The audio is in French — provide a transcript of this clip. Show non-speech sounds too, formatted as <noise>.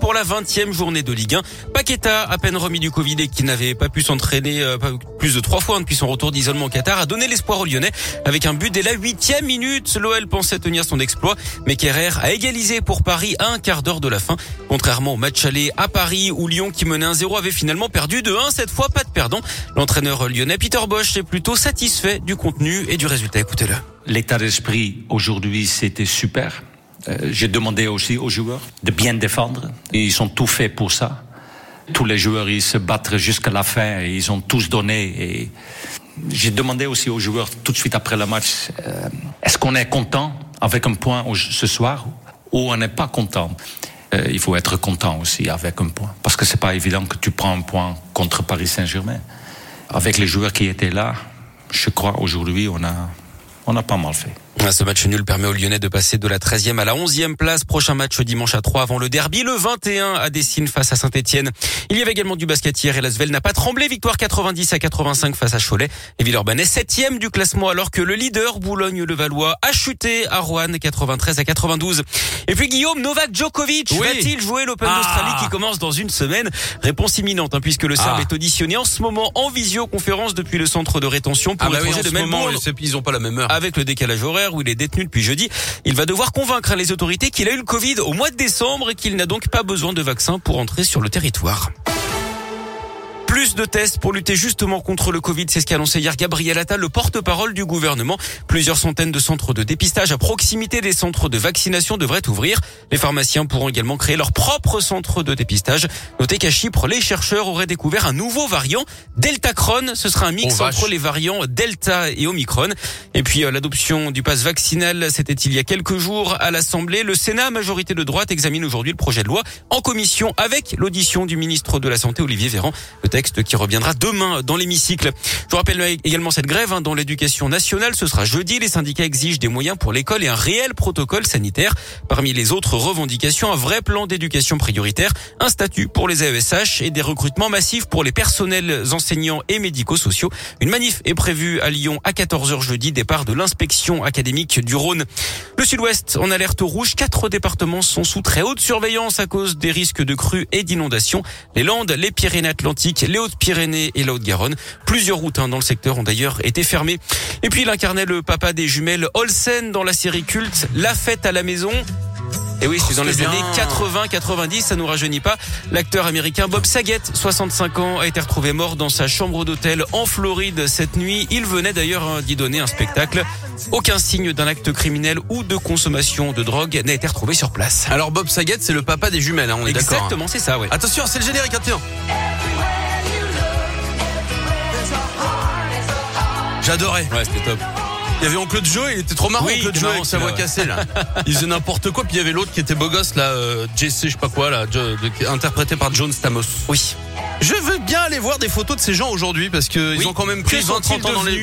Pour la 20e journée de Ligue 1. Paqueta, à peine remis du Covid et qui n'avait pas pu s'entraîner euh, plus de trois fois depuis son retour d'isolement au Qatar, a donné l'espoir aux Lyonnais avec un but dès la huitième minute. L'OL pensait tenir son exploit, mais Kerrer a égalisé pour Paris à un quart d'heure de la fin. Contrairement au match aller à Paris où Lyon qui menait 1-0 avait finalement perdu de 1. Cette fois, pas de perdant. L'entraîneur lyonnais Peter Bosch est plutôt satisfait du contenu et du résultat. Écoutez-le. L'état d'esprit aujourd'hui, c'était super. Euh, J'ai demandé aussi aux joueurs de bien défendre. Ils ont tout fait pour ça. Tous les joueurs, ils se battent jusqu'à la fin. Et ils ont tous donné. J'ai demandé aussi aux joueurs tout de suite après le match, euh, est-ce qu'on est content avec un point ce soir ou on n'est pas content? Euh, Il faut être content aussi avec un point. Parce que c'est pas évident que tu prends un point contre Paris Saint-Germain. Avec les joueurs qui étaient là, je crois aujourd'hui on a, on a pas mal fait. Ce match nul permet aux Lyonnais de passer de la 13e à la 11e place. Prochain match dimanche à 3 avant le derby, le 21 à Dessine face à Saint-Etienne. Il y avait également du basket hier et Lasvel n'a pas tremblé. Victoire 90 à 85 face à Cholet. Et Villeurbanne est 7e du classement alors que le leader Boulogne-le-Valois a chuté à Rouen 93 à 92. Et puis Guillaume, Novak Djokovic Oui. va-t-il jouer l'Open Ah. d'Australie qui commence dans une semaine? Réponse imminente hein, puisque le Serbe Ah. est auditionné en ce moment en visioconférence depuis le centre de rétention pour Ah bah oui, en de ce moment, ils ont pas la même heure. Avec le décalage horaire où il est détenu depuis jeudi, il va devoir convaincre les autorités qu'il a eu le Covid au mois de décembre et qu'il n'a donc pas besoin de vaccin pour entrer sur le territoire. Plus de tests pour lutter justement contre le Covid, c'est ce qu'a annoncé hier Gabriel Attal, le porte-parole du gouvernement. Plusieurs centaines de centres de dépistage à proximité des centres de vaccination devraient ouvrir. Les pharmaciens pourront également créer leur propre centre de dépistage. Notez qu'à Chypre, les chercheurs auraient découvert un nouveau variant, Deltacron. Ce sera un mix Oh, vache. entre les variants Delta et Omicron. Et puis euh, l'adoption du pass vaccinal, c'était il y a quelques jours à l'Assemblée. Le Sénat, majorité de droite, examine aujourd'hui le projet de loi en commission avec l'audition du ministre de la Santé, Olivier Véran. Le texte qui reviendra demain dans l'hémicycle. Je vous rappelle également cette grève hein, dans l'éducation nationale. Ce sera jeudi. Les syndicats exigent des moyens pour l'école et un réel protocole sanitaire. Parmi les autres revendications, un vrai plan d'éducation prioritaire, un statut pour les AESH et des recrutements massifs pour les personnels enseignants et médico-sociaux. Une manif est prévue à Lyon à 14h jeudi, départ de l'inspection académique du Rhône. Le sud-ouest en alerte rouge. Quatre départements sont sous très haute surveillance à cause des risques de crues et d'inondations. Les Landes, les Pyrénées-Atlantiques, les Hautes-Pyrénées et la Haute-Garonne. Plusieurs routes hein, dans le secteur ont d'ailleurs été fermées. Et puis il incarnait le papa des jumelles Olsen dans la série culte La fête à la maison. Et oui, c'est dans les années bien. 80-90, ça nous rajeunit pas. L'acteur américain Bob Saget, 65 ans, a été retrouvé mort dans sa chambre d'hôtel en Floride cette nuit. Il venait d'ailleurs hein, d'y donner un spectacle. Aucun signe d'un acte criminel ou de consommation de drogue n'a été retrouvé sur place. Alors Bob Saget, c'est le papa des jumelles, hein, on est d'accord. hein. Exactement, c'est ça, ouais. Attention, c'est le générique, attention. J'adorais. Ouais, c'était top. Il y avait Oncle Joe, il était trop marrant, Oui, Oncle Joe avec sa voix cassée là. <laughs> Il faisait n'importe quoi, puis il y avait l'autre qui était beau gosse là, euh, Jesse, je sais pas quoi là, de- interprété par John Stamos. Oui. Je veux bien aller voir des photos de ces gens aujourd'hui parce que ils Oui. ont quand même pris Que 20 30 ans dans les